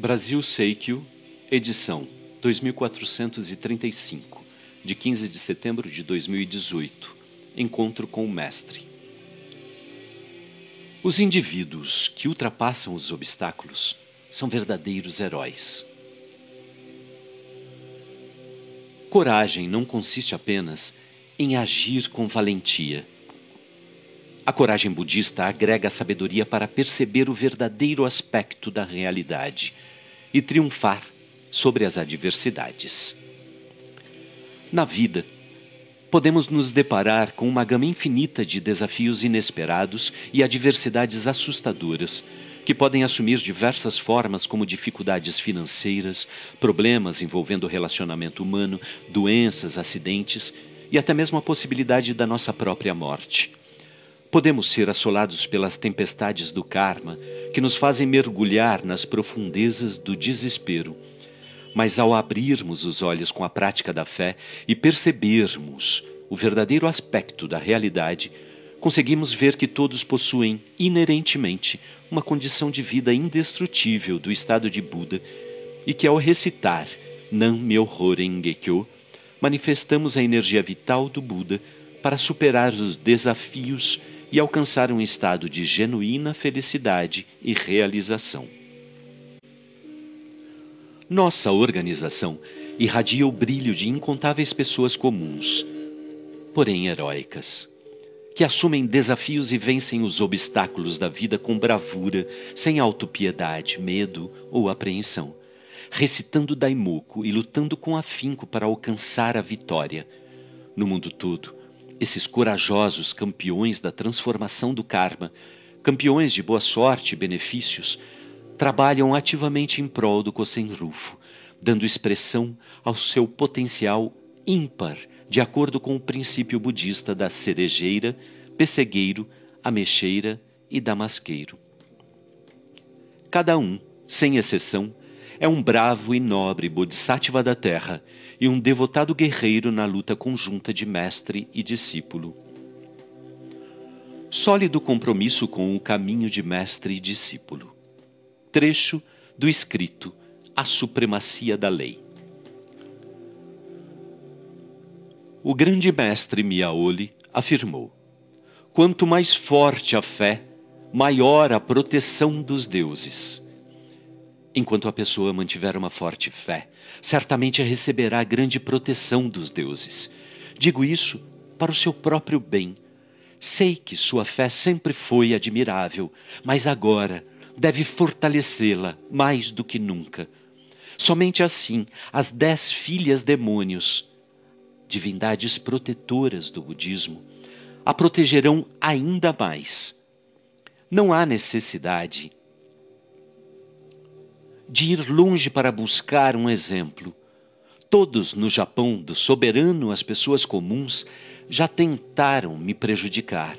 Brasil Seikyo, edição 2435, de 15 de setembro de 2018. Encontro com o Mestre. Os indivíduos que ultrapassam os obstáculos são verdadeiros heróis. Coragem não consiste apenas em agir com valentia. A coragem budista agrega sabedoria para perceber o verdadeiro aspecto da realidade e triunfar sobre as adversidades. Na vida, podemos nos deparar com uma gama infinita de desafios inesperados e adversidades assustadoras, que podem assumir diversas formas, como dificuldades financeiras, problemas envolvendo o relacionamento humano, doenças, acidentes e até mesmo a possibilidade da nossa própria morte. Podemos ser assolados pelas tempestades do karma, que nos fazem mergulhar nas profundezas do desespero. Mas ao abrirmos os olhos com a prática da fé e percebermos o verdadeiro aspecto da realidade, conseguimos ver que todos possuem inerentemente uma condição de vida indestrutível do estado de Buda e que ao recitar Nam Myoho Renge Kyo, manifestamos a energia vital do Buda para superar os desafios e alcançar um estado de genuína felicidade e realização. Nossa organização irradia o brilho de incontáveis pessoas comuns, porém heróicas, que assumem desafios e vencem os obstáculos da vida com bravura, sem autopiedade, medo ou apreensão, recitando Daimoku e lutando com afinco para alcançar a vitória. No mundo todo, esses corajosos campeões da transformação do karma, campeões de boa sorte e benefícios, trabalham ativamente em prol do Kosen Rufo, dando expressão ao seu potencial ímpar, de acordo com o princípio budista da cerejeira, pessegueiro, ameixeira e damasqueiro. Cada um, sem exceção, é um bravo e nobre bodhisattva da terra e um devotado guerreiro na luta conjunta de mestre e discípulo. Sólido compromisso com o caminho de mestre e discípulo. Trecho do escrito A Supremacia da Lei. O grande mestre Miaoli afirmou: Quanto mais forte a fé, maior a proteção dos deuses. Enquanto a pessoa mantiver uma forte fé, certamente receberá grande proteção dos deuses. Digo isso para o seu próprio bem. Sei que sua fé sempre foi admirável, mas agora deve fortalecê-la mais do que nunca. Somente assim as dez filhas demônios, divindades protetoras do budismo, a protegerão ainda mais. Não há necessidade de ir longe para buscar um exemplo. Todos no Japão, do soberano às pessoas comuns, já tentaram me prejudicar.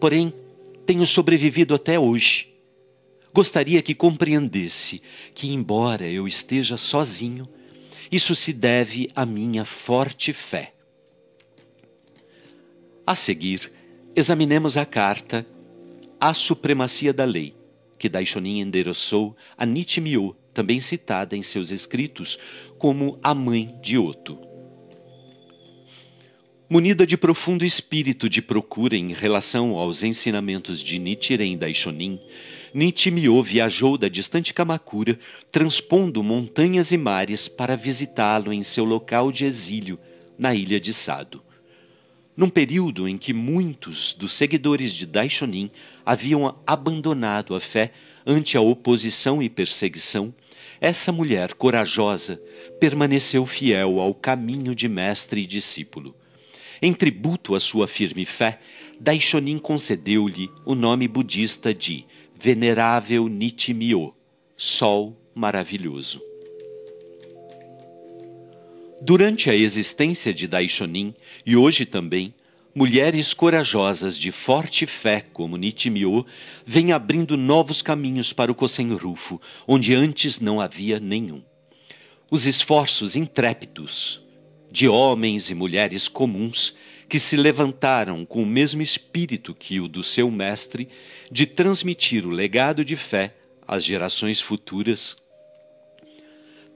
Porém, tenho sobrevivido até hoje. Gostaria que compreendesse que, embora eu esteja sozinho, isso se deve à minha forte fé. A seguir, examinemos a carta A Supremacia da Lei, que Daishonin endereçou a Nichimyo, também citada em seus escritos como a mãe de Oto. Munida de profundo espírito de procura em relação aos ensinamentos de Nichiren Daishonin, Nichimyo viajou da distante Kamakura, transpondo montanhas e mares para visitá-lo em seu local de exílio, na ilha de Sado. Num período em que muitos dos seguidores de Daishonin haviam abandonado a fé ante a oposição e perseguição, essa mulher corajosa permaneceu fiel ao caminho de mestre e discípulo. Em tributo à sua firme fé, Daishonin concedeu-lhe o nome budista de Venerável Nichimyo, Sol Maravilhoso. Durante a existência de Daishonin, e hoje também, mulheres corajosas de forte fé como Nitimyo vêm abrindo novos caminhos para o Kosen Rufo, onde antes não havia nenhum. Os esforços intrépidos de homens e mulheres comuns que se levantaram com o mesmo espírito que o do seu mestre de transmitir o legado de fé às gerações futuras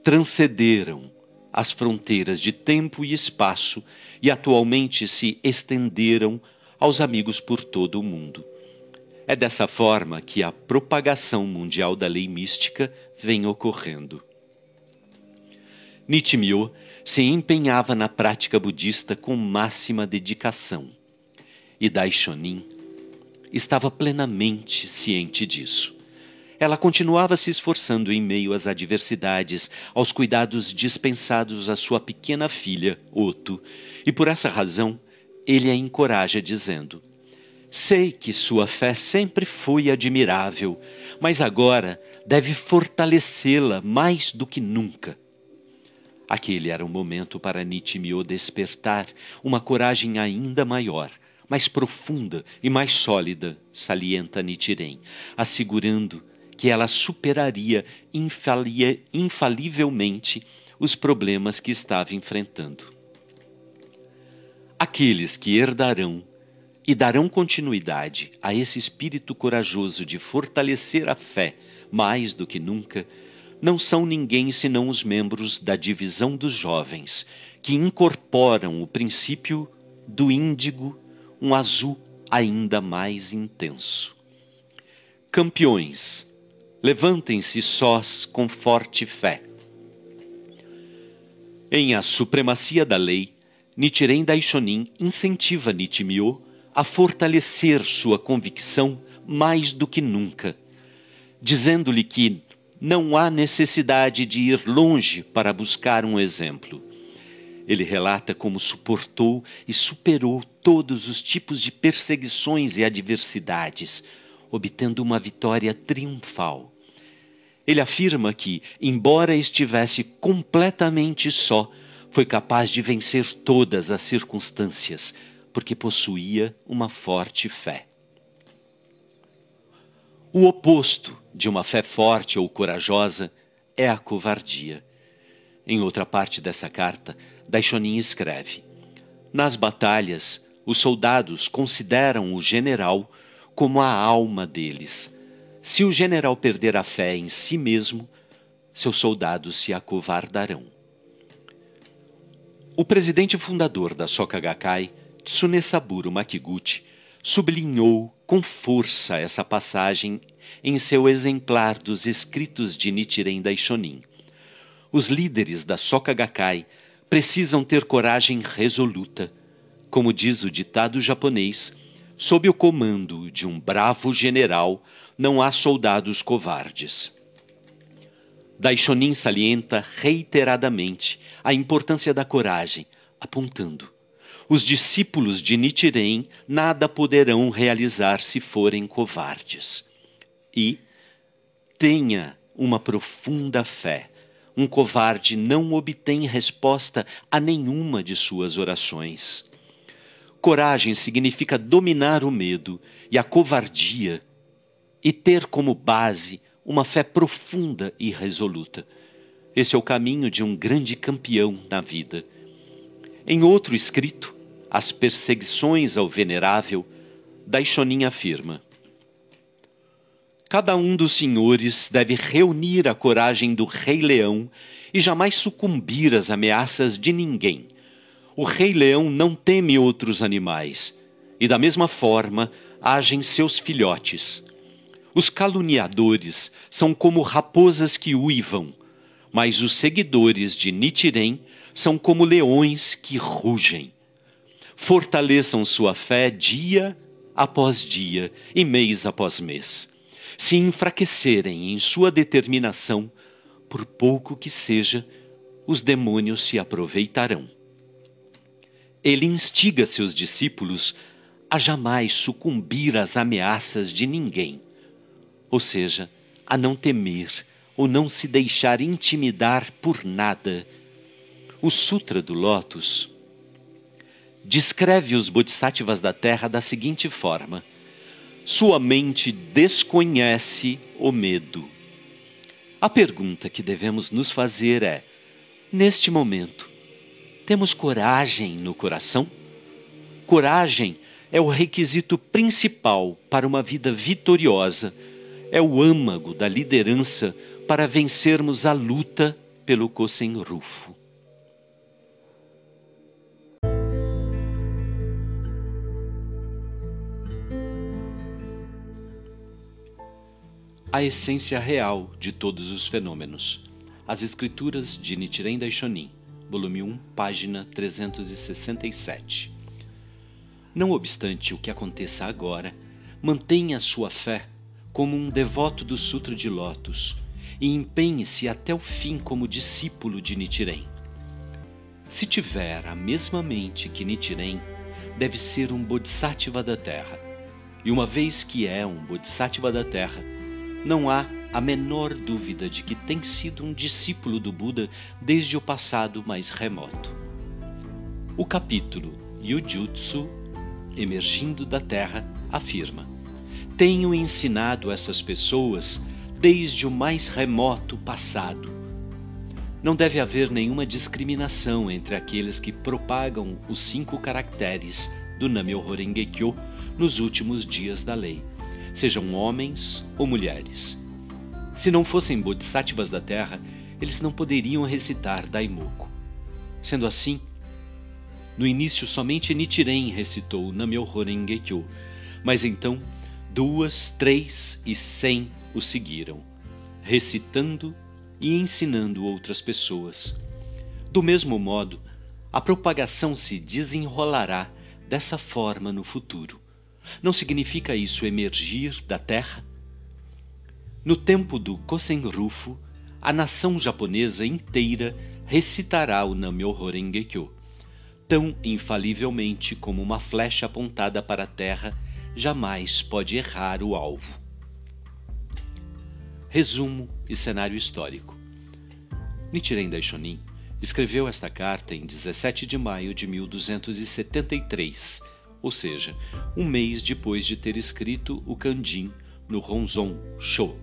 transcenderam as fronteiras de tempo e espaço e atualmente se estenderam aos amigos por todo o mundo. É dessa forma que a propagação mundial da lei mística vem ocorrendo. Nichimyo se empenhava na prática budista com máxima dedicação, e Daishonin estava plenamente ciente disso. Ela continuava se esforçando em meio às adversidades, aos cuidados dispensados à sua pequena filha, Oto, e por essa razão ele a encoraja dizendo: Sei que sua fé sempre foi admirável, mas agora deve fortalecê-la mais do que nunca. Aquele era o momento para Nitimio despertar uma coragem ainda maior, mais profunda e mais sólida, salienta Nitirem, assegurando que ela superaria infalivelmente os problemas que estava enfrentando. Aqueles que herdarão e darão continuidade a esse espírito corajoso de fortalecer a fé mais do que nunca, não são ninguém senão os membros da divisão dos jovens, que incorporam o princípio do índigo, um azul ainda mais intenso. Campeões, levantem-se sós com forte fé. Em A Supremacia da Lei, Nichiren Daishonin incentiva Nichimyo a fortalecer sua convicção mais do que nunca, dizendo-lhe que não há necessidade de ir longe para buscar um exemplo. Ele relata como suportou e superou todos os tipos de perseguições e adversidades, obtendo uma vitória triunfal. Ele afirma que, embora estivesse completamente só, foi capaz de vencer todas as circunstâncias, porque possuía uma forte fé. O oposto de uma fé forte ou corajosa é a covardia. Em outra parte dessa carta, Daishonin escreve: Nas batalhas, os soldados consideram o general como a alma deles. Se o general perder a fé em si mesmo, seus soldados se acovardarão. O presidente fundador da Soka Gakkai, Tsunesaburo Makiguchi, sublinhou com força essa passagem em seu exemplar dos escritos de Nichiren Daishonin. Os líderes da Soka Gakkai precisam ter coragem resoluta. Como diz o ditado japonês, sob o comando de um bravo general não há soldados covardes. Daishonin salienta reiteradamente a importância da coragem, apontando: os discípulos de Nichiren nada poderão realizar se forem covardes. E tenha uma profunda fé. Um covarde não obtém resposta a nenhuma de suas orações. Coragem significa dominar o medo e a covardia e ter como base uma fé profunda e resoluta. Esse é o caminho de um grande campeão na vida. Em outro escrito, As Perseguições ao Venerável, Daishonin afirma: Cada um dos senhores deve reunir a coragem do Rei Leão e jamais sucumbir às ameaças de ninguém. O Rei Leão não teme outros animais, e da mesma forma agem seus filhotes os caluniadores são como raposas que uivam, mas os seguidores de Nitirem são como leões que rugem. Fortaleçam sua fé dia após dia e mês após mês. Se enfraquecerem em sua determinação, por pouco que seja, os demônios se aproveitarão. Ele instiga seus discípulos a jamais sucumbir às ameaças de ninguém ou seja, a não temer ou não se deixar intimidar por nada. O Sutra do Lótus descreve os bodhisattvas da Terra da seguinte forma: sua mente desconhece o medo. A pergunta que devemos nos fazer é: neste momento, temos coragem no coração? Coragem é o requisito principal para uma vida vitoriosa é o âmago da liderança para vencermos a luta pelo Kosen Rufo. A essência real de todos os fenômenos. As Escrituras de Nichiren Daishonin, volume 1, página 367. Não obstante o que aconteça agora, mantenha sua fé como um devoto do Sutra de Lótus e empenhe-se até o fim como discípulo de Nichiren. Se tiver a mesma mente que Nichiren, deve ser um Bodhisattva da Terra. E uma vez que é um Bodhisattva da Terra, não há a menor dúvida de que tem sido um discípulo do Buda desde o passado mais remoto. O capítulo Yujutsu, emergindo da Terra, afirma: tenho ensinado essas pessoas desde o mais remoto passado. Não deve haver nenhuma discriminação entre aqueles que propagam os cinco caracteres do Namyoho Renge-kyo nos últimos dias da lei, sejam homens ou mulheres. Se não fossem bodhisattvas da terra, eles não poderiam recitar Daimoku. Sendo assim, no início somente Nichiren recitou Namyoho Renge-kyo, mas então Duas, três e cem o seguiram, recitando e ensinando outras pessoas. Do mesmo modo, a propagação se desenrolará dessa forma no futuro. Não significa isso emergir da terra? No tempo do Kosen-Rufo, a nação japonesa inteira recitará o Namyoho Renge-kyo, tão infalivelmente como uma flecha apontada para a terra jamais pode errar o alvo. Resumo e cenário histórico. Nichiren Daishonin escreveu esta carta em 17 de maio de 1273, ou seja, um mês depois de ter escrito o Kanjin no Ronzon Sho,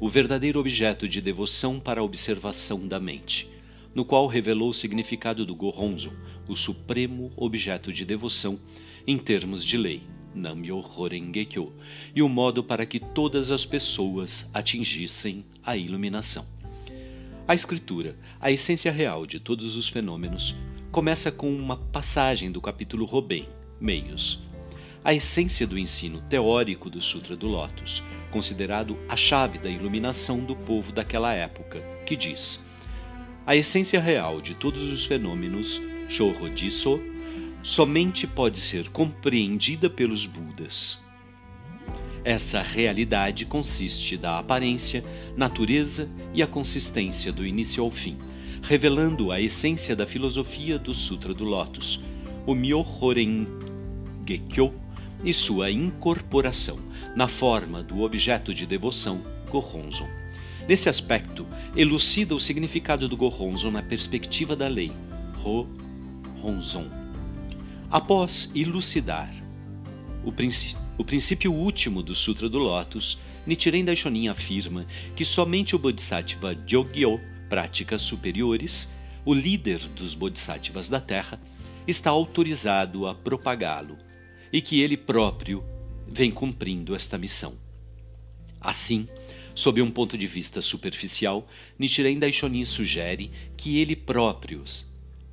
o verdadeiro objeto de devoção para a observação da mente, no qual revelou o significado do Gohonzon, o supremo objeto de devoção em termos de lei. Nam-myoho Renge-kyo e o modo para que todas as pessoas atingissem a iluminação. A escritura, a essência real de todos os fenômenos, começa com uma passagem do capítulo Robem, Meios. A essência do ensino teórico do Sutra do Lótus, considerado a chave da iluminação do povo daquela época, que diz: A essência real de todos os fenômenos, Shoho Jiso, somente pode ser compreendida pelos Budas. Essa realidade consiste da aparência, natureza e a consistência do início ao fim, revelando a essência da filosofia do Sutra do Lótus, o Myohoren Gekyo e sua incorporação na forma do objeto de devoção Gohonzon. Nesse aspecto, elucida o significado do Gohonzon na perspectiva da lei, Ho Honzon Após elucidar o, o princípio último do Sutra do Lótus, Nichiren Daishonin afirma que somente o Bodhisattva Jogyo, práticas superiores, o líder dos Bodhisattvas da Terra, está autorizado a propagá-lo e que ele próprio vem cumprindo esta missão. Assim, sob um ponto de vista superficial, Nichiren Daishonin sugere que ele próprio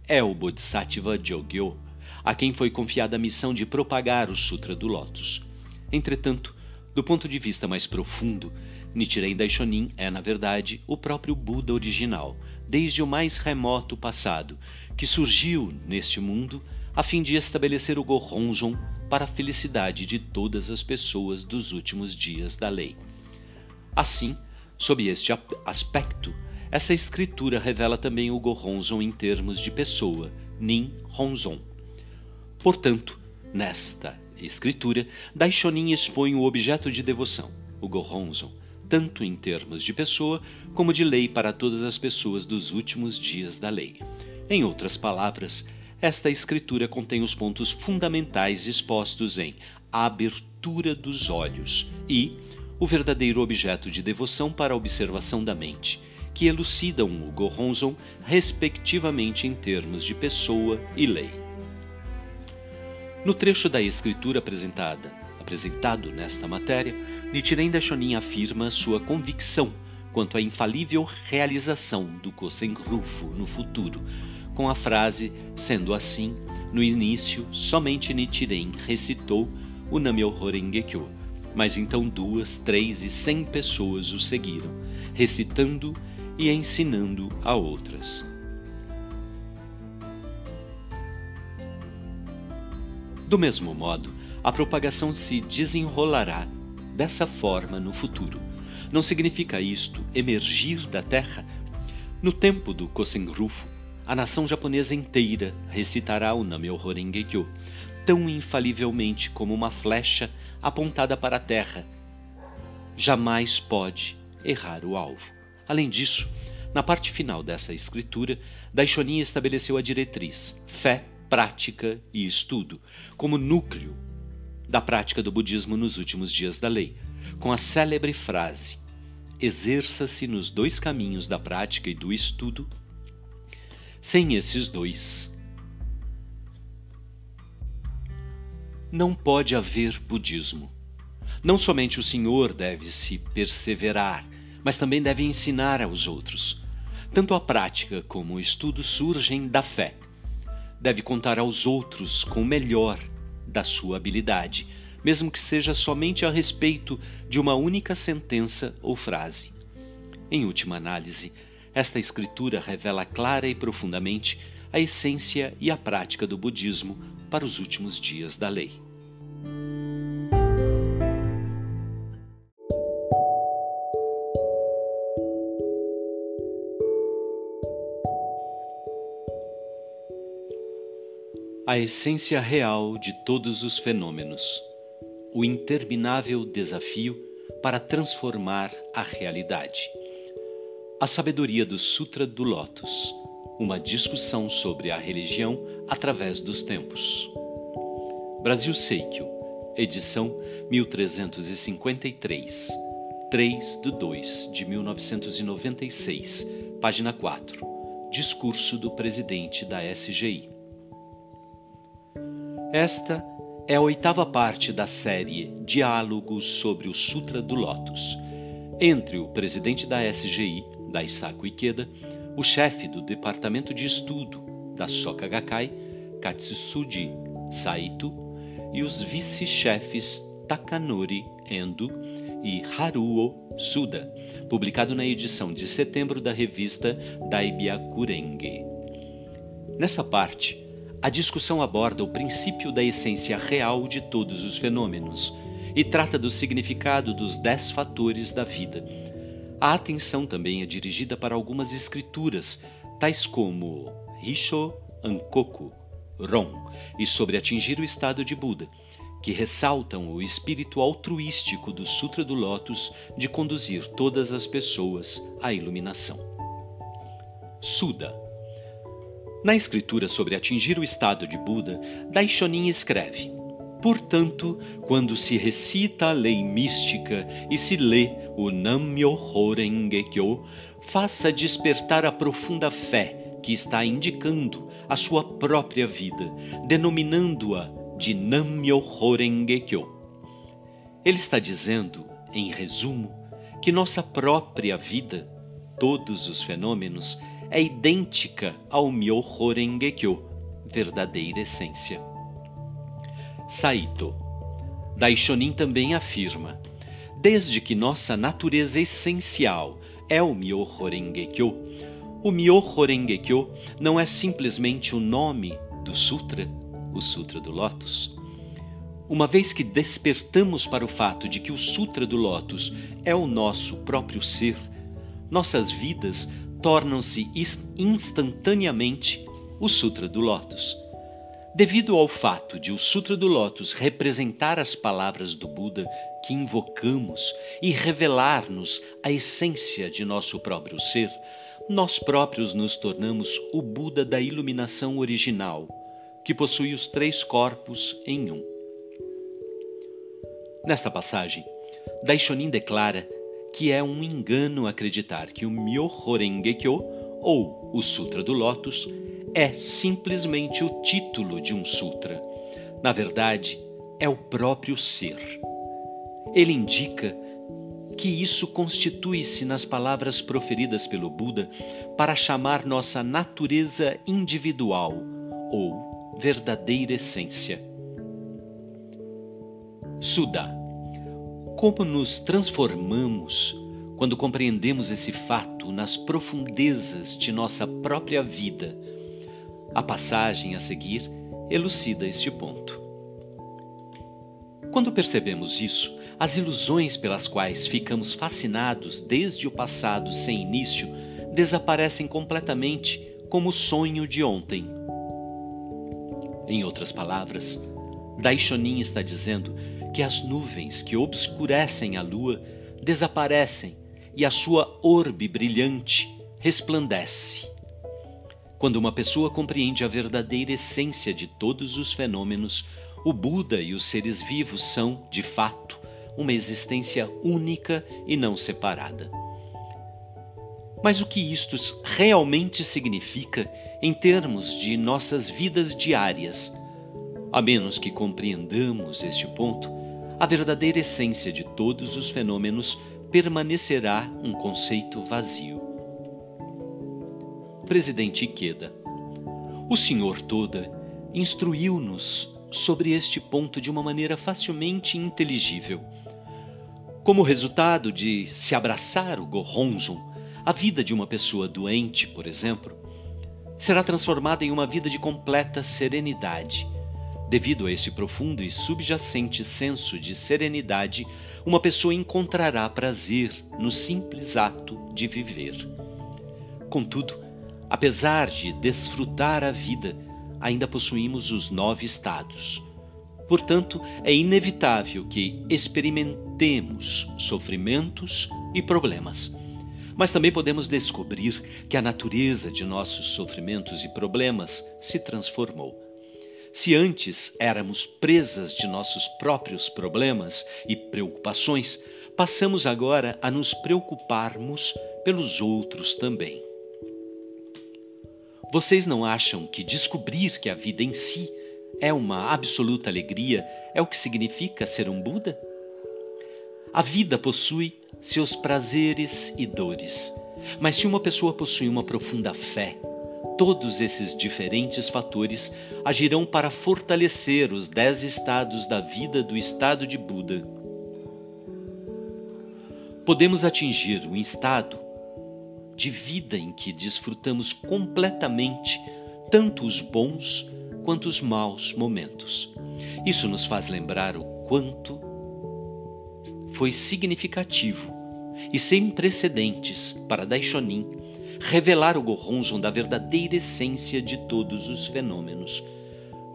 é o Bodhisattva Jogyo a quem foi confiada a missão de propagar o Sutra do Lótus. Entretanto, do ponto de vista mais profundo, Nichiren Daishonin é, na verdade, o próprio Buda original, desde o mais remoto passado, que surgiu neste mundo a fim de estabelecer o Gohonzon para a felicidade de todas as pessoas dos últimos dias da lei. Assim, sob este aspecto, essa escritura revela também o Gohonzon em termos de pessoa, Nin Honzon. Portanto, nesta escritura, Daishonin expõe o objeto de devoção, o Gohonzon, tanto em termos de pessoa como de lei para todas as pessoas dos últimos dias da lei. Em outras palavras, esta escritura contém os pontos fundamentais expostos em a abertura dos olhos e o verdadeiro objeto de devoção para a observação da mente, que elucidam o Gohonzon respectivamente em termos de pessoa e lei. No trecho da escritura apresentada, apresentado nesta matéria, Nichiren Daishonin afirma sua convicção quanto à infalível realização do Kosen Rufo no futuro, com a frase: sendo assim, no início, somente Nichiren recitou o Namyoho Renge-kyo, mas então duas, três e cem pessoas o seguiram, recitando e ensinando a outras. Do mesmo modo, a propagação se desenrolará dessa forma no futuro. Não significa isto emergir da terra? No tempo do Kosenrufo, a nação japonesa inteira recitará o Namyoho Renge-kyo, tão infalivelmente como uma flecha apontada para a terra. Jamais pode errar o alvo. Além disso, na parte final dessa escritura, Daishonin estabeleceu a diretriz fé, prática e estudo como núcleo da prática do budismo nos últimos dias da lei, com a célebre frase: exerça-se nos dois caminhos da prática e do estudo sem esses dois, não pode haver budismo. Não somente o Senhor deve se perseverar, mas também deve ensinar aos outros. Tanto a prática como o estudo surgem da fé. Deve contar aos outros com o melhor da sua habilidade, mesmo que seja somente a respeito de uma única sentença ou frase. Em última análise, esta escritura revela clara e profundamente a essência e a prática do budismo para os últimos dias da lei. A essência real de todos os fenômenos, o interminável desafio para transformar a realidade. A Sabedoria do Sutra do Lótus Uma discussão sobre a religião através dos tempos. Brasil Seikyo, edição 1353, 3 de 2 de 1996, página 4. Discurso do presidente da SGI. Esta é a oitava parte da série Diálogos sobre o Sutra do Lótus, entre o presidente da SGI, Daisaku Ikeda, o chefe do Departamento de Estudo da Soka Gakkai, Katsuji Saito, e os vice-chefes Takanori Endo e Haruo Suda, publicado na edição de setembro da revista Daibiakurenge. Nesta parte, a discussão aborda o princípio da essência real de todos os fenômenos e trata do significado dos dez fatores da vida a atenção também é dirigida para algumas escrituras, tais como Risho Ankoku, Ron, e sobre atingir o estado de Buda, que ressaltam o espírito altruístico do Sutra do Lótus de conduzir todas as pessoas à iluminação. Suda. Na escritura sobre atingir o estado de Buda, Daishonin escreve: Portanto, quando se recita a lei mística e se lê o Nam-myoho Renge-kyo, faça despertar a profunda fé que está indicando a sua própria vida, denominando-a de Nam-myoho Renge-kyo. Ele está dizendo, em resumo, que nossa própria vida, todos os fenômenos, é idêntica ao Myoho Renge-kyo, verdadeira essência. Saito. Daishonin também afirma: desde que nossa natureza essencial é o Myoho Renge-kyo, o Myoho Renge-kyo não é simplesmente o nome do sutra, o Sutra do Lótus. Uma vez que despertamos para o fato de que o Sutra do Lótus é o nosso próprio ser, nossas vidas tornam-se instantaneamente o Sutra do Lótus. Devido ao fato de o Sutra do Lótus representar as palavras do Buda que invocamos e revelar-nos a essência de nosso próprio ser, nós próprios nos tornamos o Buda da iluminação original, que possui os três corpos em um. Nesta passagem, Daishonin declara que é um engano acreditar que o Myoho Renge-kyo, ou o Sutra do Lótus, é simplesmente o título de um sutra. Na verdade, é o próprio ser. Ele indica que isso constitui-se nas palavras proferidas pelo Buda para chamar nossa natureza individual ou verdadeira essência. Suda. Como nos transformamos quando compreendemos esse fato nas profundezas de nossa própria vida? A passagem a seguir elucida este ponto. Quando percebemos isso, as ilusões pelas quais ficamos fascinados desde o passado sem início desaparecem completamente como o sonho de ontem. Em outras palavras, Daishonin está dizendo que as nuvens que obscurecem a lua desaparecem e a sua orbe brilhante resplandece. Quando uma pessoa compreende a verdadeira essência de todos os fenômenos, o Buda e os seres vivos são, de fato, uma existência única e não separada. Mas o que isto realmente significa em termos de nossas vidas diárias? A menos que compreendamos este ponto, a verdadeira essência de todos os fenômenos permanecerá um conceito vazio. Presidente Ikeda, o Senhor Toda instruiu-nos sobre este ponto de uma maneira facilmente inteligível. Como resultado de se abraçar o Gohonzon, a vida de uma pessoa doente, por exemplo, será transformada em uma vida de completa serenidade. Devido a esse profundo e subjacente senso de serenidade, uma pessoa encontrará prazer no simples ato de viver. Contudo, apesar de desfrutar a vida, ainda possuímos os nove estados. Portanto, é inevitável que experimentemos sofrimentos e problemas. Mas também podemos descobrir que a natureza de nossos sofrimentos e problemas se transformou. Se antes éramos presas de nossos próprios problemas e preocupações, passamos agora a nos preocuparmos pelos outros também. Vocês não acham que descobrir que a vida em si é uma absoluta alegria é o que significa ser um Buda? A vida possui seus prazeres e dores, mas se uma pessoa possui uma profunda fé, todos esses diferentes fatores agirão para fortalecer os dez estados da vida do estado de Buda. Podemos atingir o estado de vida em que desfrutamos completamente tanto os bons quanto os maus momentos. Isso nos faz lembrar o quanto foi significativo e sem precedentes para Daishonin revelar o Gohonzon da verdadeira essência de todos os fenômenos.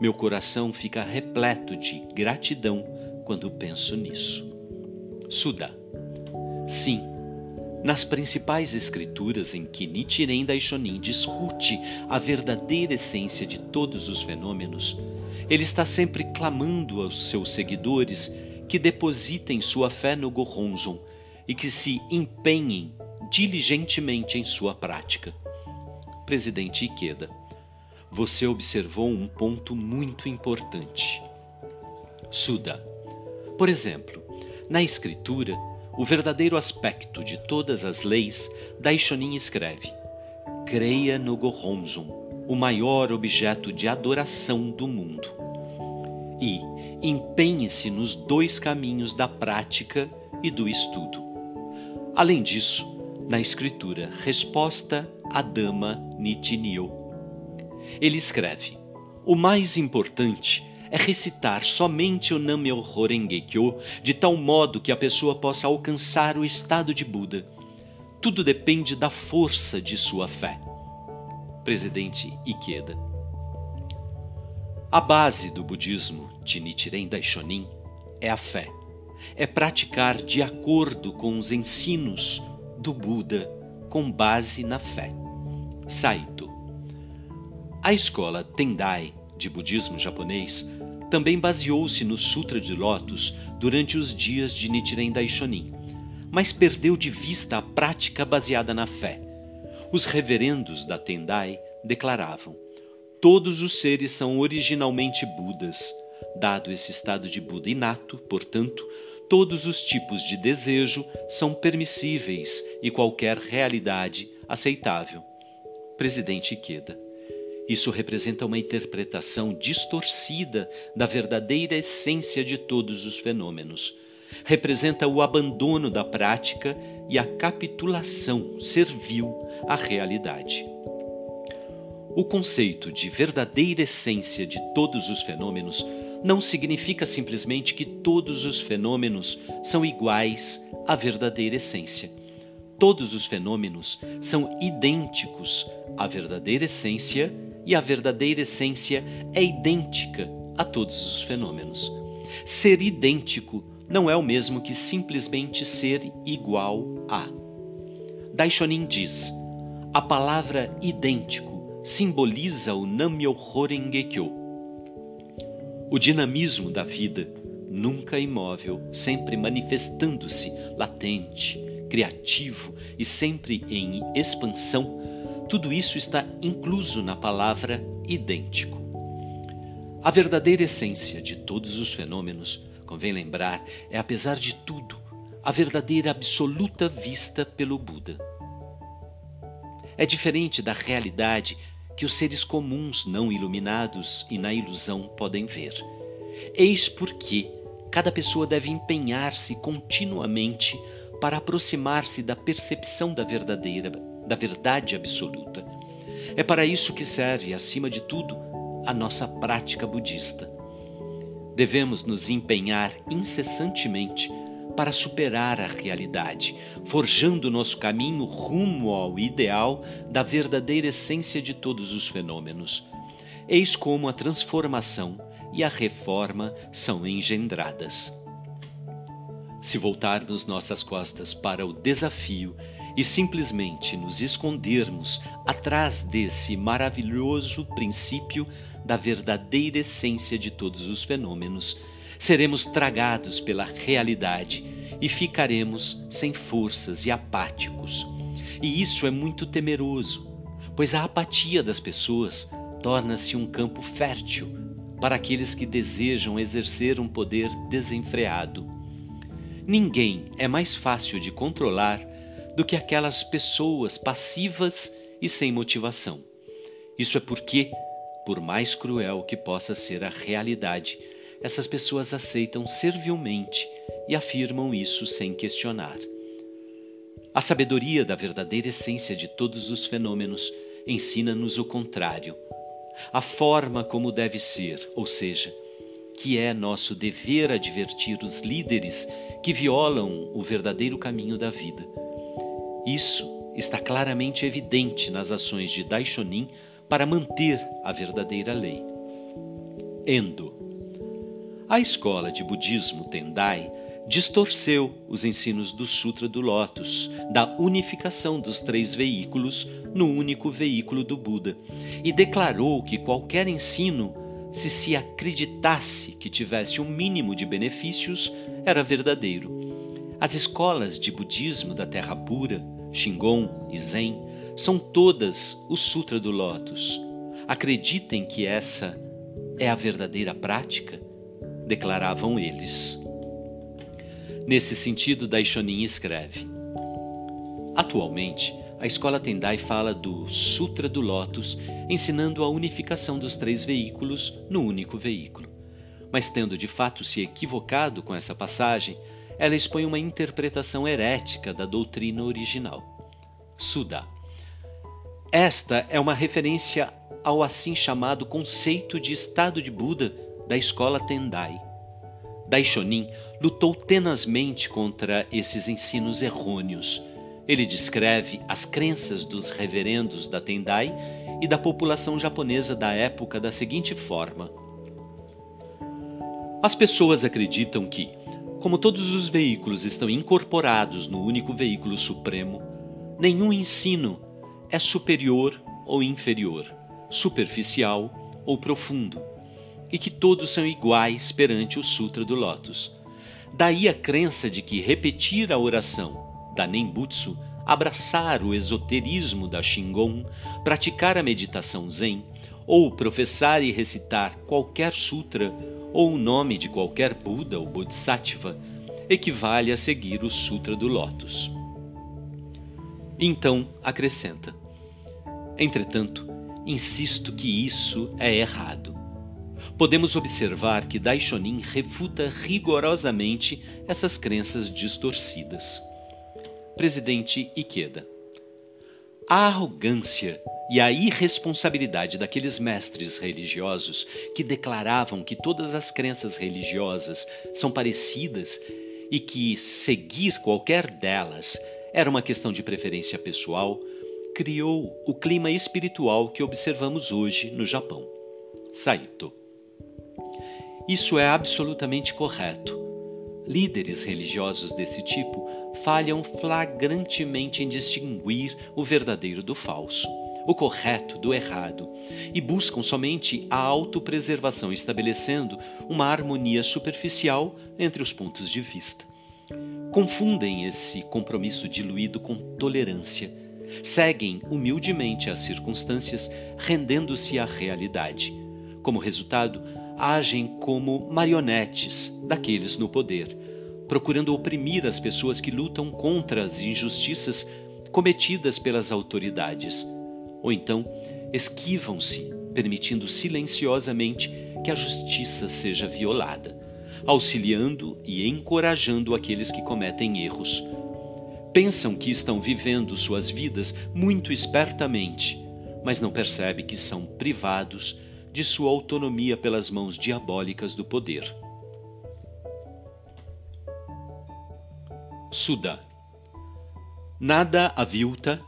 Meu coração fica repleto de gratidão quando penso nisso. Suda. Sim, nas principais escrituras em que Nichiren Daishonin discute a verdadeira essência de todos os fenômenos, ele está sempre clamando aos seus seguidores que depositem sua fé no Gohonzon e que se empenhem diligentemente em sua prática. Presidente Ikeda, você observou um ponto muito importante. Suda. Por exemplo, na escritura, o verdadeiro aspecto de todas as leis, Daishonin escreve: Creia no Gohonzon, o maior objeto de adoração do mundo. E empenhe-se nos dois caminhos da prática e do estudo. Além disso, na escritura Resposta a Dama Nitinyo, ele escreve: O mais importante é recitar somente o Nam-myoho Renge-kyo de tal modo que a pessoa possa alcançar o estado de Buda. Tudo depende da força de sua fé. Presidente Ikeda. A base do budismo de Nichiren Daishonin é a fé. É praticar de acordo com os ensinos do Buda com base na fé. Saito. A escola Tendai de budismo japonês também baseou-se no Sutra de Lotus durante os dias de Nichiren Daishonin, mas perdeu de vista a prática baseada na fé. Os reverendos da Tendai declaravam: todos os seres são originalmente Budas. Dado esse estado de Buda inato, portanto, todos os tipos de desejo são permissíveis e qualquer realidade aceitável. Presidente Ikeda. Isso representa uma interpretação distorcida da verdadeira essência de todos os fenômenos. Representa o abandono da prática e a capitulação servil à realidade. O conceito de verdadeira essência de todos os fenômenos não significa simplesmente que todos os fenômenos são iguais à verdadeira essência. Todos os fenômenos são idênticos à verdadeira essência e a verdadeira essência é idêntica a todos os fenômenos. Ser idêntico não é o mesmo que simplesmente ser igual a. Daishonin diz: a palavra idêntico simboliza o Nam-myoho Renge-kyo, o dinamismo da vida, nunca imóvel, sempre manifestando-se latente, criativo e sempre em expansão, tudo isso está incluso na palavra idêntico. A verdadeira essência de todos os fenômenos, convém lembrar, é, apesar de tudo, a verdadeira absoluta vista pelo Buda. É diferente da realidade que os seres comuns não iluminados e na ilusão podem ver. Eis porque cada pessoa deve empenhar-se continuamente para aproximar-se da percepção da verdadeira, da verdade absoluta. É para isso que serve, acima de tudo, a nossa prática budista. Devemos nos empenhar incessantemente para superar a realidade, forjando nosso caminho rumo ao ideal da verdadeira essência de todos os fenômenos. Eis como a transformação e a reforma são engendradas. Se voltarmos nossas costas para o desafio e simplesmente nos escondermos atrás desse maravilhoso princípio da verdadeira essência de todos os fenômenos, seremos tragados pela realidade e ficaremos sem forças e apáticos. E isso é muito temeroso, pois a apatia das pessoas torna-se um campo fértil para aqueles que desejam exercer um poder desenfreado. Ninguém é mais fácil de controlar do que aquelas pessoas passivas e sem motivação. Isso é porque, por mais cruel que possa ser a realidade, essas pessoas aceitam servilmente e afirmam isso sem questionar. A sabedoria da verdadeira essência de todos os fenômenos ensina-nos o contrário. A forma como deve ser, ou seja, que é nosso dever advertir os líderes que violam o verdadeiro caminho da vida. Isso está claramente evidente nas ações de Daishonin para manter a verdadeira lei. Endo a escola de budismo Tendai distorceu os ensinos do Sutra do Lótus, da unificação dos três veículos no único veículo do Buda, e declarou que qualquer ensino, se se acreditasse que tivesse um mínimo de benefícios, era verdadeiro. As escolas de budismo da Terra Pura, Shingon e Zen, são todas o Sutra do Lótus. Acreditem que essa é a verdadeira prática declaravam eles. Nesse sentido, Daishonin escreve: Atualmente, a escola Tendai fala do Sutra do Lótus, ensinando a unificação dos três veículos no único veículo. Mas, tendo de fato se equivocado com essa passagem, ela expõe uma interpretação herética da doutrina original. Suda. Esta é uma referência ao assim chamado conceito de estado de Buda da escola Tendai. Daishonin lutou tenazmente contra esses ensinos errôneos. Ele descreve as crenças dos reverendos da Tendai e da população japonesa da época da seguinte forma: As pessoas acreditam que, como todos os veículos estão incorporados no único veículo supremo, nenhum ensino é superior ou inferior, superficial ou profundo e que todos são iguais perante o Sutra do Lótus. Daí a crença de que repetir a oração da Nembutsu, abraçar o esoterismo da Shingon, praticar a meditação Zen, ou professar e recitar qualquer sutra ou o nome de qualquer Buda ou Bodhisattva equivale a seguir o Sutra do Lótus. Então acrescenta: Entretanto, insisto que isso é errado. Podemos observar que Daishonin refuta rigorosamente essas crenças distorcidas. Presidente Ikeda. A arrogância e a irresponsabilidade daqueles mestres religiosos que declaravam que todas as crenças religiosas são parecidas e que seguir qualquer delas era uma questão de preferência pessoal, criou o clima espiritual que observamos hoje no Japão. Saito. Isso é absolutamente correto. Líderes religiosos desse tipo falham flagrantemente em distinguir o verdadeiro do falso, o correto do errado, e buscam somente a autopreservação, estabelecendo uma harmonia superficial entre os pontos de vista. Confundem esse compromisso diluído com tolerância. Seguem humildemente as circunstâncias, rendendo-se à realidade. Como resultado, agem como marionetes daqueles no poder, procurando oprimir as pessoas que lutam contra as injustiças cometidas pelas autoridades. Ou então, esquivam-se, permitindo silenciosamente que a justiça seja violada auxiliando e encorajando aqueles que cometem erros. Pensam que estão vivendo suas vidas muito espertamente, mas não percebem que são privados de sua autonomia pelas mãos diabólicas do poder. Suda. Nada avilta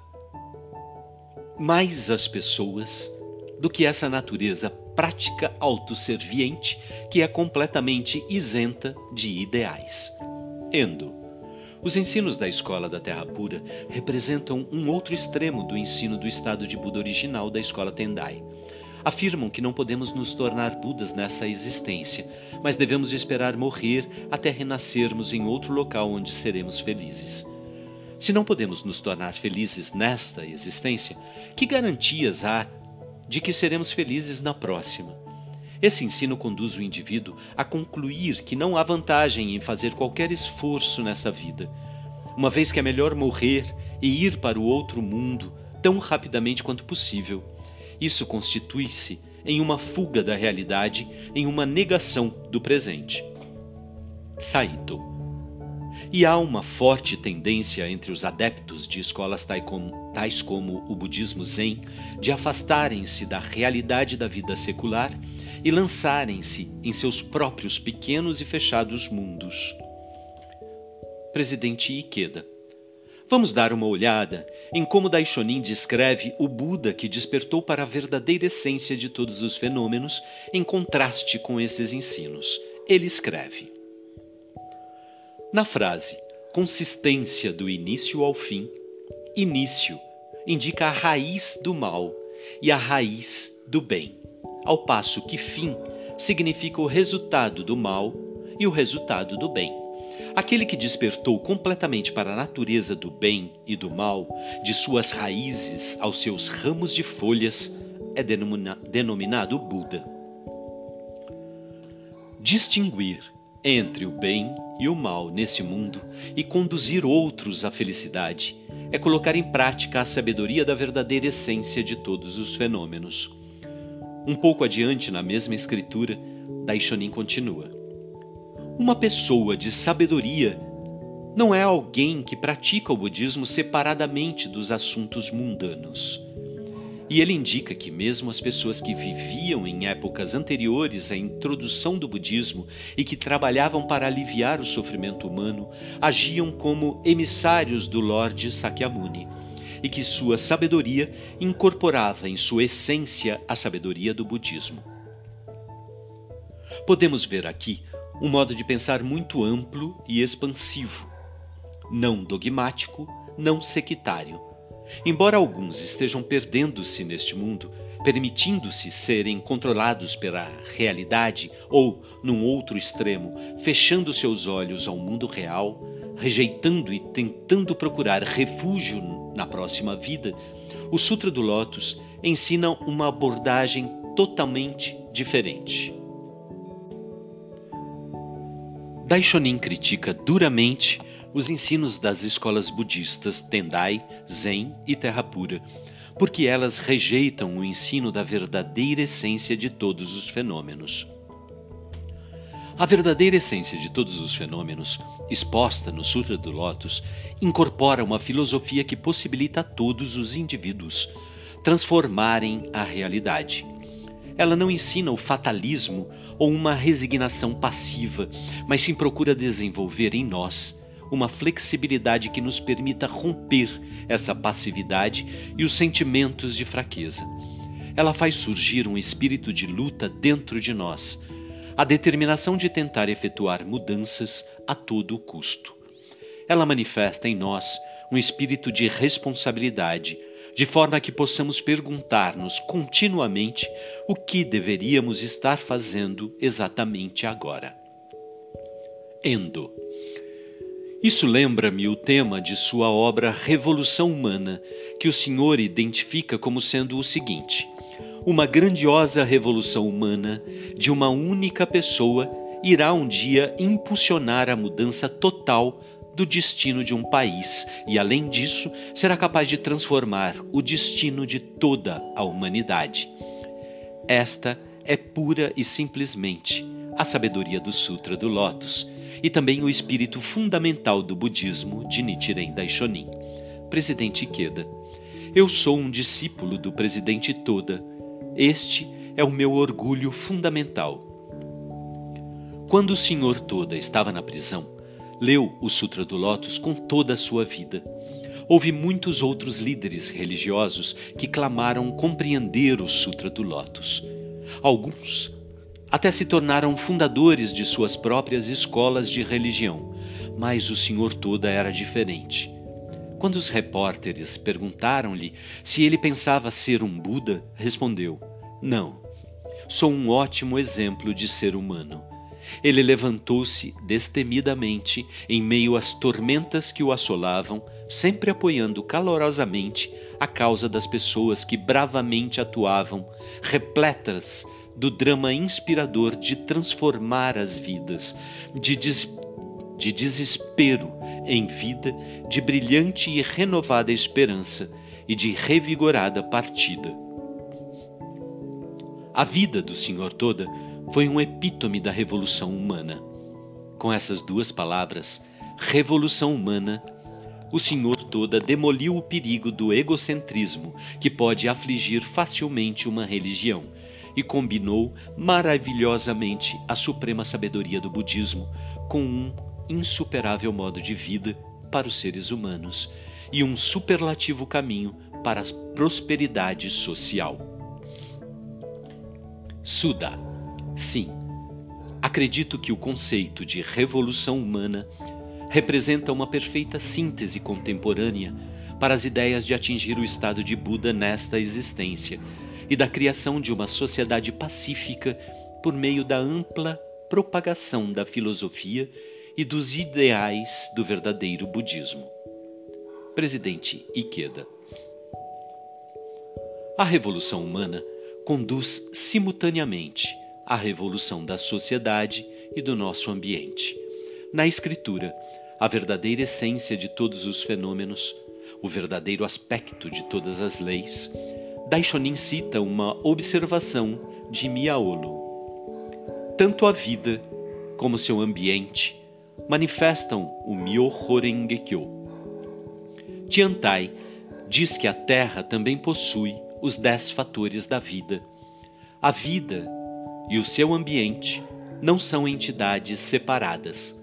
mais as pessoas do que essa natureza prática autosserviente que é completamente isenta de ideais. Endo. Os ensinos da Escola da Terra Pura representam um outro extremo do ensino do estado de Buda original da Escola Tendai. Afirmam que não podemos nos tornar Budas nessa existência, mas devemos esperar morrer até renascermos em outro local onde seremos felizes. Se não podemos nos tornar felizes nesta existência, que garantias há de que seremos felizes na próxima. Esse ensino conduz o indivíduo a concluir que não há vantagem em fazer qualquer esforço nessa vida, uma vez que é melhor morrer e ir para o outro mundo tão rapidamente quanto possível. Isso constitui-se em uma fuga da realidade, em uma negação do presente. Saito e há uma forte tendência entre os adeptos de escolas tais como o budismo Zen de afastarem-se da realidade da vida secular e lançarem-se em seus próprios pequenos e fechados mundos. Presidente Ikeda. Vamos dar uma olhada em como Daishonin descreve o Buda que despertou para a verdadeira essência de todos os fenômenos, em contraste com esses ensinos. Ele escreve: na frase consistência do início ao fim, início indica a raiz do mal e a raiz do bem, ao passo que fim significa o resultado do mal e o resultado do bem. Aquele que despertou completamente para a natureza do bem e do mal, de suas raízes aos seus ramos de folhas, é denominado Buda. Distinguir entre o bem e o mal nesse mundo e conduzir outros à felicidade é colocar em prática a sabedoria da verdadeira essência de todos os fenômenos. Um pouco adiante, na mesma escritura, Daishonin continua: Uma pessoa de sabedoria não é alguém que pratica o budismo separadamente dos assuntos mundanos. E ele indica que, mesmo as pessoas que viviam em épocas anteriores à introdução do budismo e que trabalhavam para aliviar o sofrimento humano, agiam como emissários do Lorde Sakyamuni, e que sua sabedoria incorporava em sua essência a sabedoria do budismo. Podemos ver aqui um modo de pensar muito amplo e expansivo, não dogmático, não sectário Embora alguns estejam perdendo-se neste mundo, permitindo-se serem controlados pela realidade ou, num outro extremo, fechando seus olhos ao mundo real, rejeitando e tentando procurar refúgio na próxima vida, o Sutra do Lótus ensina uma abordagem totalmente diferente. Daishonin critica duramente os ensinos das escolas budistas Tendai, Zen e Terra Pura, porque elas rejeitam o ensino da verdadeira essência de todos os fenômenos. A verdadeira essência de todos os fenômenos, exposta no Sutra do Lótus, incorpora uma filosofia que possibilita a todos os indivíduos transformarem a realidade. Ela não ensina o fatalismo ou uma resignação passiva, mas sim procura desenvolver em nós uma flexibilidade que nos permita romper essa passividade e os sentimentos de fraqueza. Ela faz surgir um espírito de luta dentro de nós, a determinação de tentar efetuar mudanças a todo custo. Ela manifesta em nós um espírito de responsabilidade, de forma que possamos perguntar-nos continuamente o que deveríamos estar fazendo exatamente agora. Endo isso lembra-me o tema de sua obra Revolução Humana, que o senhor identifica como sendo o seguinte: uma grandiosa revolução humana de uma única pessoa irá um dia impulsionar a mudança total do destino de um país e, além disso, será capaz de transformar o destino de toda a humanidade. Esta é pura e simplesmente a sabedoria do Sutra do Lótus e também o espírito fundamental do budismo de Nichiren Daishonin. Presidente Ikeda. Eu sou um discípulo do presidente Toda. Este é o meu orgulho fundamental. Quando o senhor Toda estava na prisão, leu o Sutra do Lótus com toda a sua vida. Houve muitos outros líderes religiosos que clamaram compreender o Sutra do Lótus. Alguns até se tornaram fundadores de suas próprias escolas de religião, mas o senhor Toda era diferente. Quando os repórteres perguntaram-lhe se ele pensava ser um Buda, respondeu: Não, sou um ótimo exemplo de ser humano. Ele levantou-se destemidamente em meio às tormentas que o assolavam, sempre apoiando calorosamente a causa das pessoas que bravamente atuavam, repletas do drama inspirador de transformar as vidas, de, des de desespero em vida, de brilhante e renovada esperança e de revigorada partida. A vida do Senhor Toda foi um epítome da revolução humana. Com essas duas palavras, revolução humana, o Senhor Toda demoliu o perigo do egocentrismo que pode afligir facilmente uma religião e combinou maravilhosamente a suprema sabedoria do budismo com um insuperável modo de vida para os seres humanos e um superlativo caminho para a prosperidade social. Suda. Sim, acredito que o conceito de revolução humana representa uma perfeita síntese contemporânea para as ideias de atingir o estado de Buda nesta existência e da criação de uma sociedade pacífica por meio da ampla propagação da filosofia e dos ideais do verdadeiro budismo. Presidente Ikeda. A revolução humana conduz simultaneamente à revolução da sociedade e do nosso ambiente. Na escritura, a verdadeira essência de todos os fenômenos, o verdadeiro aspecto de todas as leis, Daishonin cita uma observação de Miaolo. Tanto a vida como seu ambiente manifestam o Myoho Renge-kyo. Tiantai diz que a Terra também possui os dez fatores da vida. A vida e o seu ambiente não são entidades separadas,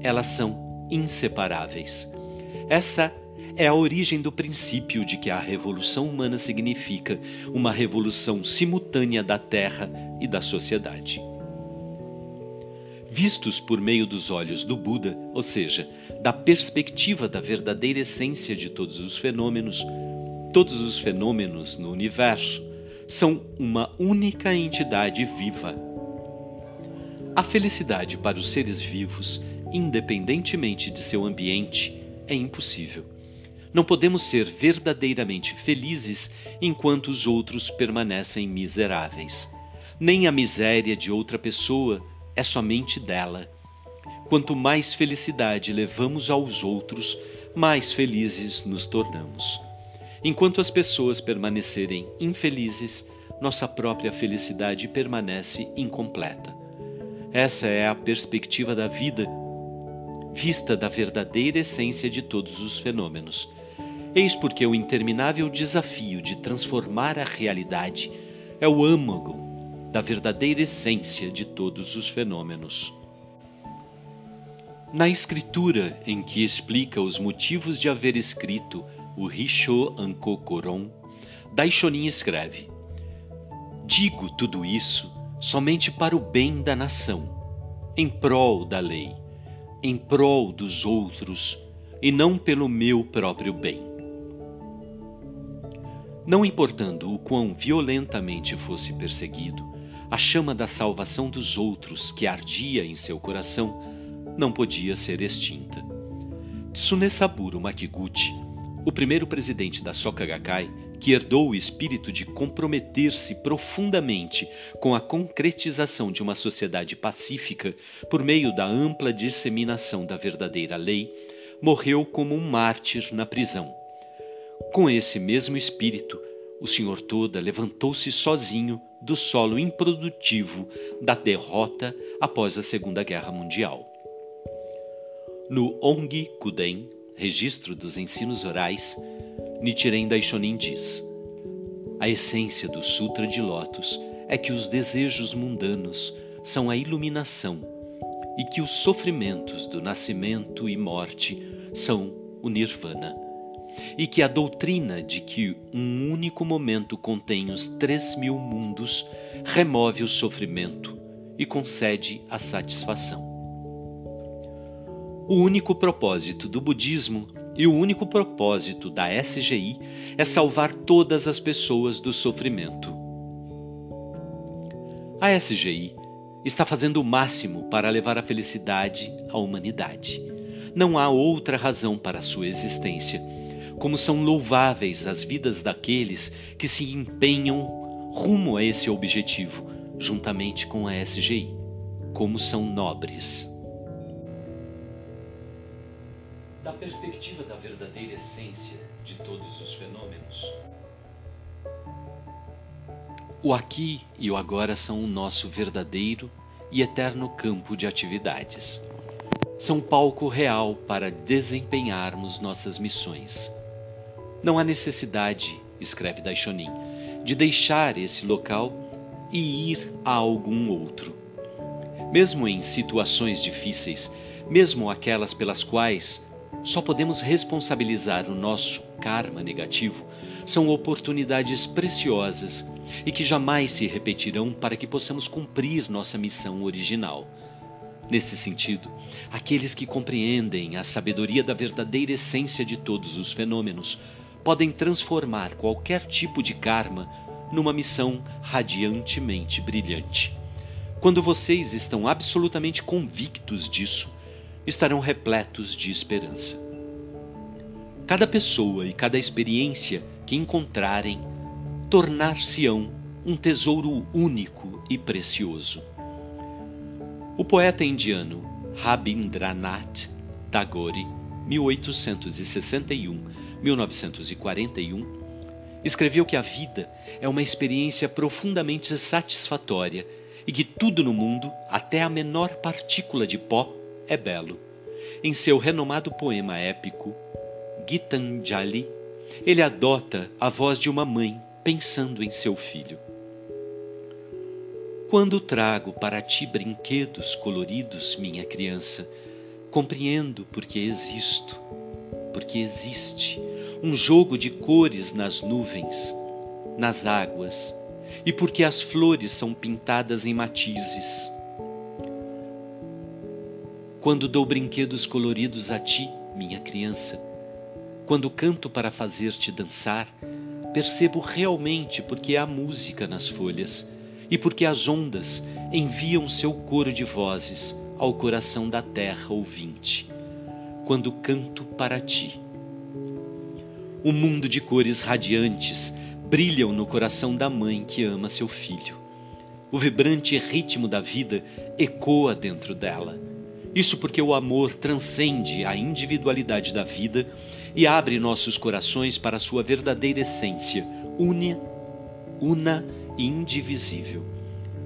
elas são inseparáveis. Essa é a origem do princípio de que a revolução humana significa uma revolução simultânea da Terra e da sociedade. Vistos por meio dos olhos do Buda, ou seja, da perspectiva da verdadeira essência de todos os fenômenos, todos os fenômenos no universo são uma única entidade viva. A felicidade para os seres vivos, independentemente de seu ambiente, é impossível. Não podemos ser verdadeiramente felizes enquanto os outros permanecem miseráveis. Nem a miséria de outra pessoa é somente dela. quanto mais felicidade levamos aos outros, mais felizes nos tornamos. Enquanto as pessoas permanecerem infelizes, nossa própria felicidade permanece incompleta. Essa é a perspectiva da vida, vista da verdadeira essência de todos os fenômenos. Eis porque o interminável desafio de transformar a realidade é o âmago da verdadeira essência de todos os fenômenos. Na escritura em que explica os motivos de haver escrito o Risho Anko Koron, Daishonin escreve: Digo tudo isso somente para o bem da nação, em prol da lei, em prol dos outros e não pelo meu próprio bem. Não importando o quão violentamente fosse perseguido, a chama da salvação dos outros que ardia em seu coração não podia ser extinta. Tsunesaburo Makiguchi, o primeiro presidente da Soka Gakkai, que herdou o espírito de comprometer-se profundamente com a concretização de uma sociedade pacífica por meio da ampla disseminação da verdadeira lei, morreu como um mártir na prisão. Com esse mesmo espírito, o Senhor Toda levantou-se sozinho do solo improdutivo da derrota após a Segunda Guerra Mundial. No Ongi Kuden, registro dos ensinos orais, Nichiren Daishonin diz: A essência do Sutra de Lótus é que os desejos mundanos são a iluminação e que os sofrimentos do nascimento e morte são o Nirvana, e que a doutrina de que um único momento contém os três mil mundos remove o sofrimento e concede a satisfação. O único propósito do budismo e o único propósito da SGI é salvar todas as pessoas do sofrimento. A SGI está fazendo o máximo para levar a felicidade à humanidade. Não há outra razão para a sua existência. Como são louváveis as vidas daqueles que se empenham rumo a esse objetivo, juntamente com a SGI. Como são nobres. Da perspectiva da verdadeira essência de todos os fenômenos. O aqui e o agora são o nosso verdadeiro e eterno campo de atividades. São palco real para desempenharmos nossas missões. Não há necessidade, escreve Daishonin, de deixar esse local e ir a algum outro. Mesmo em situações difíceis, mesmo aquelas pelas quais só podemos responsabilizar o nosso karma negativo são oportunidades preciosas e que jamais se repetirão para que possamos cumprir nossa missão original. Nesse sentido, aqueles que compreendem a sabedoria da verdadeira essência de todos os fenômenos podem transformar qualquer tipo de karma numa missão radiantemente brilhante. Quando vocês estão absolutamente convictos disso, estarão repletos de esperança. Cada pessoa e cada experiência que encontrarem tornar-se-ão um tesouro único e precioso. O poeta indiano Rabindranath Tagore, 1861-1941, escreveu que a vida é uma experiência profundamente satisfatória e que tudo no mundo, até a menor partícula de pó, é belo. Em seu renomado poema épico, Gitanjali, ele adota a voz de uma mãe pensando em seu filho. Quando trago para ti brinquedos coloridos, minha criança, compreendo porque existo, porque existe um jogo de cores nas nuvens, nas águas, e porque as flores são pintadas em matizes quando dou brinquedos coloridos a ti, minha criança, quando canto para fazer-te dançar, percebo realmente porque há música nas folhas e porque as ondas enviam seu coro de vozes ao coração da terra ouvinte, quando canto para ti. Um mundo de cores radiantes brilham no coração da mãe que ama seu filho. O vibrante ritmo da vida ecoa dentro dela Isso porque o amor transcende a individualidade da vida e abre nossos corações para a sua verdadeira essência, una, una e indivisível.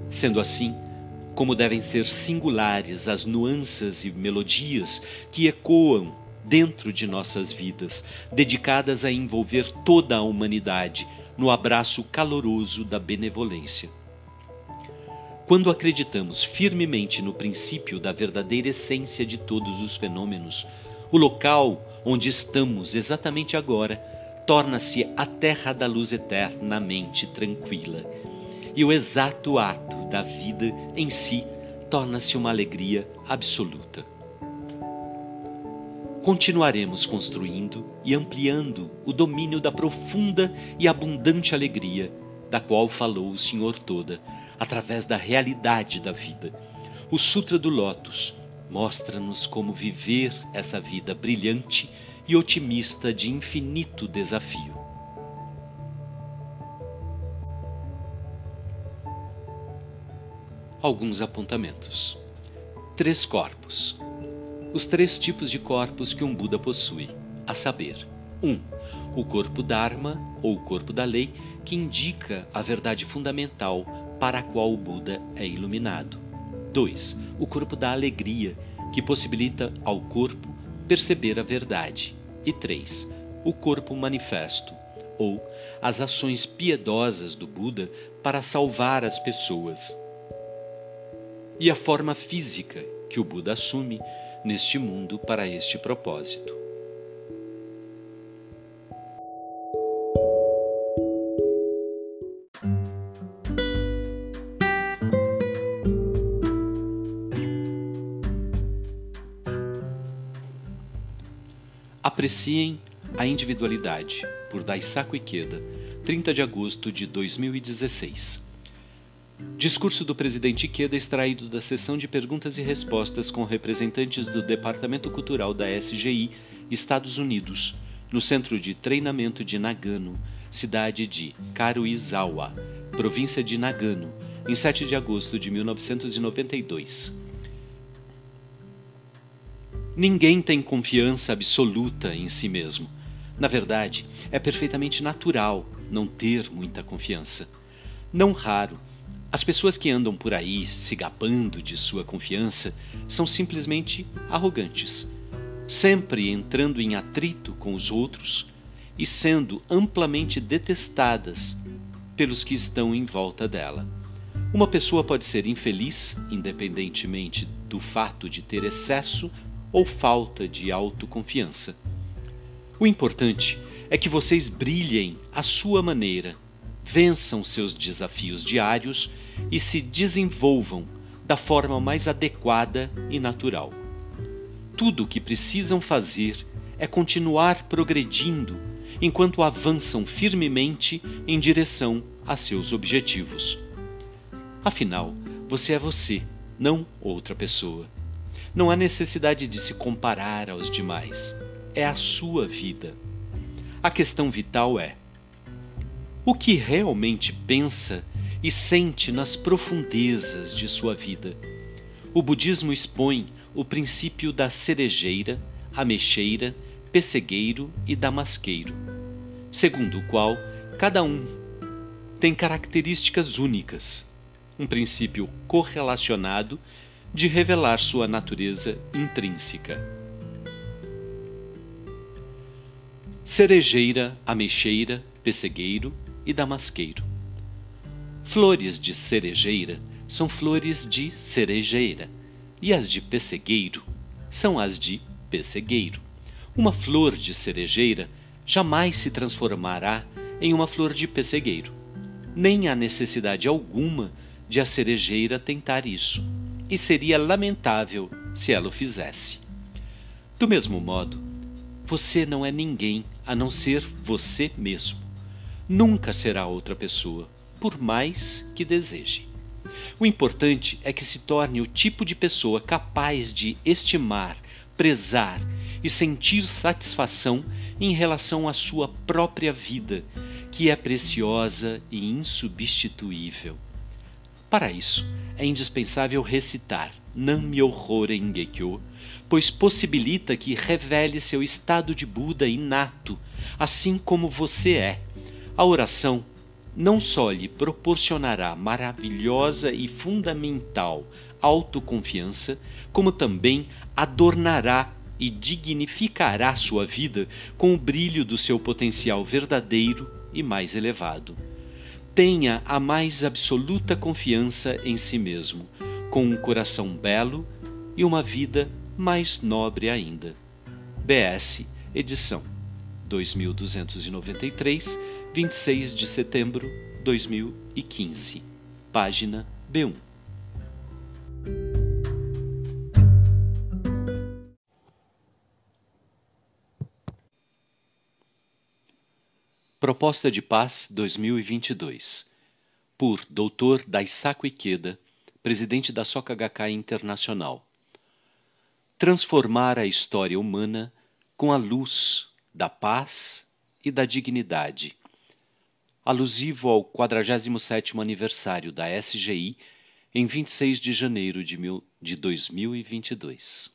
Sendo assim, como devem ser singulares as nuances e melodias que ecoam dentro de nossas vidas, dedicadas a envolver toda a humanidade no abraço caloroso da benevolência. Quando acreditamos firmemente no princípio da verdadeira essência de todos os fenômenos, o local onde estamos exatamente agora torna-se a terra da luz eternamente tranquila. E o exato ato da vida em si torna-se uma alegria absoluta. Continuaremos construindo e ampliando o domínio da profunda e abundante alegria da qual falou o Senhor toda através da realidade da vida. O Sutra do Lótus mostra-nos como viver essa vida brilhante e otimista de infinito desafio. Alguns apontamentos. Três corpos. Os três tipos de corpos que um Buda possui, a saber: 1. Um, o corpo Dharma, ou corpo da lei, que indica a verdade fundamental para a qual o Buda é iluminado. 2. O corpo da alegria, que possibilita ao corpo perceber a verdade. E 3. O corpo manifesto, ou as ações piedosas do Buda para salvar as pessoas. E a forma física que o Buda assume neste mundo para este propósito. Apreciem a Individualidade, por Daisaku Ikeda, 30 de agosto de 2016. Discurso do presidente Ikeda extraído da sessão de perguntas e respostas com representantes do Departamento Cultural da SGI, Estados Unidos, no Centro de Treinamento de Nagano, cidade de Karuizawa, província de Nagano, em 7 de agosto de 1992. Ninguém tem confiança absoluta em si mesmo. Na verdade, é perfeitamente natural não ter muita confiança. Não raro, as pessoas que andam por aí se gabando de sua confiança são simplesmente arrogantes, sempre entrando em atrito com os outros e sendo amplamente detestadas pelos que estão em volta dela. Uma pessoa pode ser infeliz, independentemente do fato de ter excesso ou falta de autoconfiança. O importante é que vocês brilhem à sua maneira, vençam seus desafios diários e se desenvolvam da forma mais adequada e natural. Tudo o que precisam fazer é continuar progredindo enquanto avançam firmemente em direção a seus objetivos. Afinal, você é você, não outra pessoa. Não há necessidade de se comparar aos demais. É a sua vida. A questão vital é: o que realmente pensa e sente nas profundezas de sua vida? O budismo expõe o princípio da cerejeira, ameixeira, pessegueiro e damasqueiro, segundo o qual cada um tem características únicas, um princípio correlacionado de revelar sua natureza intrínseca. Cerejeira, ameixeira, pessegueiro e damasqueiro. Flores de cerejeira são flores de cerejeira, e as de pessegueiro são as de pessegueiro. Uma flor de cerejeira jamais se transformará em uma flor de pessegueiro. Nem há necessidade alguma de a cerejeira tentar isso e seria lamentável se ela o fizesse. Do mesmo modo, você não é ninguém a não ser você mesmo. Nunca será outra pessoa, por mais que deseje. O importante é que se torne o tipo de pessoa capaz de estimar, prezar e sentir satisfação em relação à sua própria vida, que é preciosa e insubstituível. Para isso, é indispensável recitar Nam-myoho Renge-kyo, pois possibilita que revele seu estado de Buda inato, assim como você é. A oração não só lhe proporcionará maravilhosa e fundamental autoconfiança, como também adornará e dignificará sua vida com o brilho do seu potencial verdadeiro e mais elevado. Tenha a mais absoluta confiança em si mesmo, com um coração belo e uma vida mais nobre ainda. BS, edição 2293, 26 de setembro 2015. Página B1. Proposta de Paz 2022 por Dr. Daisaku Ikeda, presidente da Soka Gakkai Internacional. Transformar a história humana com a luz da paz e da dignidade. Alusivo ao 47º aniversário da SGI em 26 de janeiro de, mil, de 2022.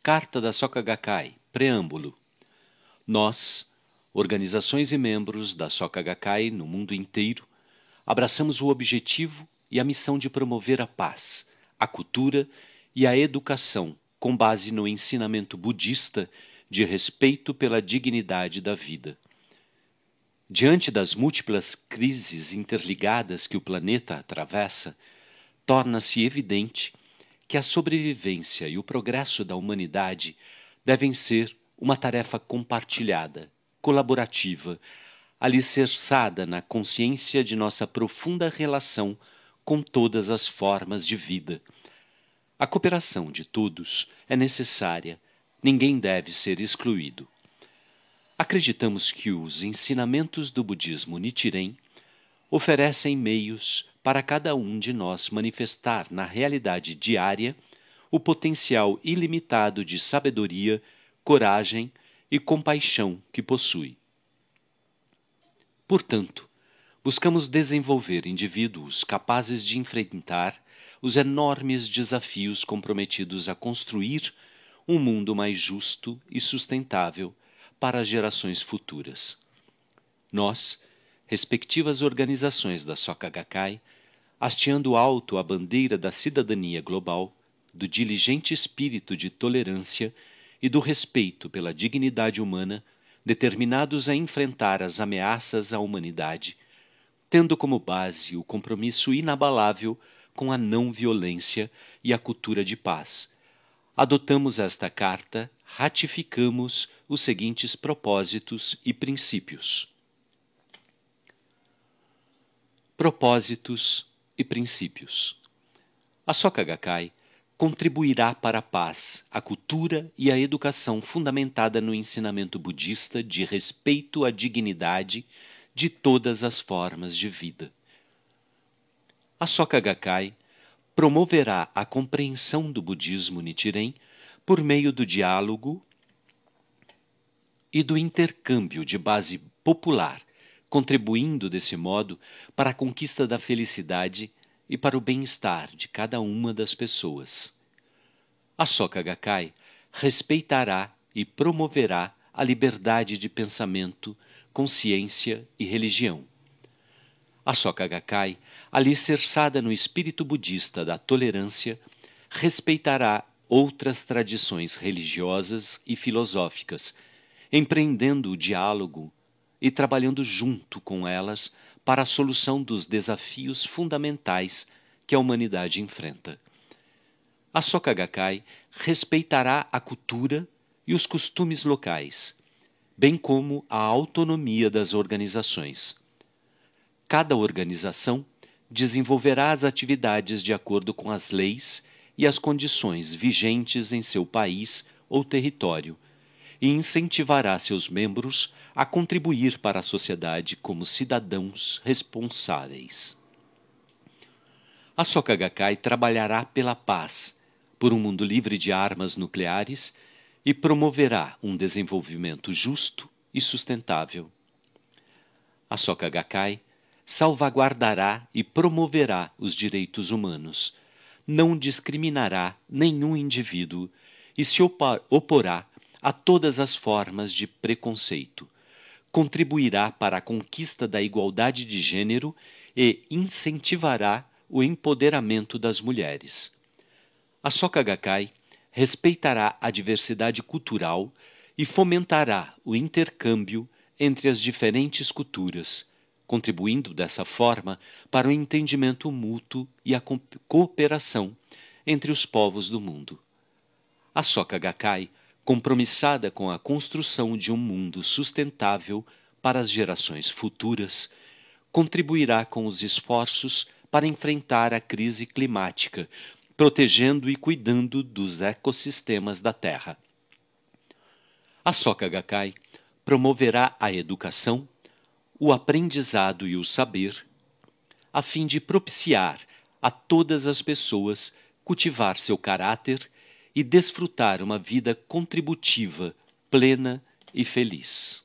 Carta da Soka Gakkai, preâmbulo. Nós, organizações e membros da Soka no mundo inteiro, abraçamos o objetivo e a missão de promover a paz, a cultura e a educação com base no ensinamento budista de respeito pela dignidade da vida. Diante das múltiplas crises interligadas que o planeta atravessa, torna-se evidente que a sobrevivência e o progresso da humanidade devem ser uma tarefa compartilhada, colaborativa, alicerçada na consciência de nossa profunda relação com todas as formas de vida. A cooperação de todos é necessária, ninguém deve ser excluído. Acreditamos que os ensinamentos do budismo Nichiren oferecem meios para cada um de nós manifestar na realidade diária o potencial ilimitado de sabedoria, coragem e compaixão que possui. Portanto, buscamos desenvolver indivíduos capazes de enfrentar os enormes desafios comprometidos a construir um mundo mais justo e sustentável para as gerações futuras. Nós, respectivas organizações da Soka Gakkai, hasteando alto a bandeira da cidadania global, do diligente espírito de tolerância e do respeito pela dignidade humana, determinados a enfrentar as ameaças à humanidade, tendo como base o compromisso inabalável com a não violência e a cultura de paz. Adotamos esta carta, ratificamos os seguintes propósitos e princípios. Propósitos e princípios. A Soka Gakkai contribuirá para a paz, a cultura e a educação fundamentada no ensinamento budista de respeito à dignidade de todas as formas de vida. A Soka Gakkai promoverá a compreensão do budismo Nichiren por meio do diálogo e do intercâmbio de base popular, contribuindo desse modo para a conquista da felicidade e para o bem-estar de cada uma das pessoas. A Soka Gakkai respeitará e promoverá a liberdade de pensamento, consciência e religião. A Soka Gakkai, alicerçada no espírito budista da tolerância, respeitará outras tradições religiosas e filosóficas, empreendendo o diálogo e trabalhando junto com elas para a solução dos desafios fundamentais que a humanidade enfrenta. A Soka Gakkai respeitará a cultura e os costumes locais, bem como a autonomia das organizações. Cada organização desenvolverá as atividades de acordo com as leis e as condições vigentes em seu país ou território e incentivará seus membros a contribuir para a sociedade como cidadãos responsáveis. A Soka Gakkai trabalhará pela paz, por um mundo livre de armas nucleares e promoverá um desenvolvimento justo e sustentável. A Soka Gakkai salvaguardará e promoverá os direitos humanos, não discriminará nenhum indivíduo e se oporá a todas as formas de preconceito. Contribuirá para a conquista da igualdade de gênero e incentivará o empoderamento das mulheres. A Soka Gakkai respeitará a diversidade cultural e fomentará o intercâmbio entre as diferentes culturas, contribuindo dessa forma para o entendimento mútuo e a cooperação entre os povos do mundo. A Soka Gakkai, compromissada com a construção de um mundo sustentável para as gerações futuras, contribuirá com os esforços para enfrentar a crise climática, protegendo e cuidando dos ecossistemas da Terra. A Soka Gakkai promoverá a educação, o aprendizado e o saber, a fim de propiciar a todas as pessoas cultivar seu caráter e desfrutar uma vida contributiva, plena e feliz.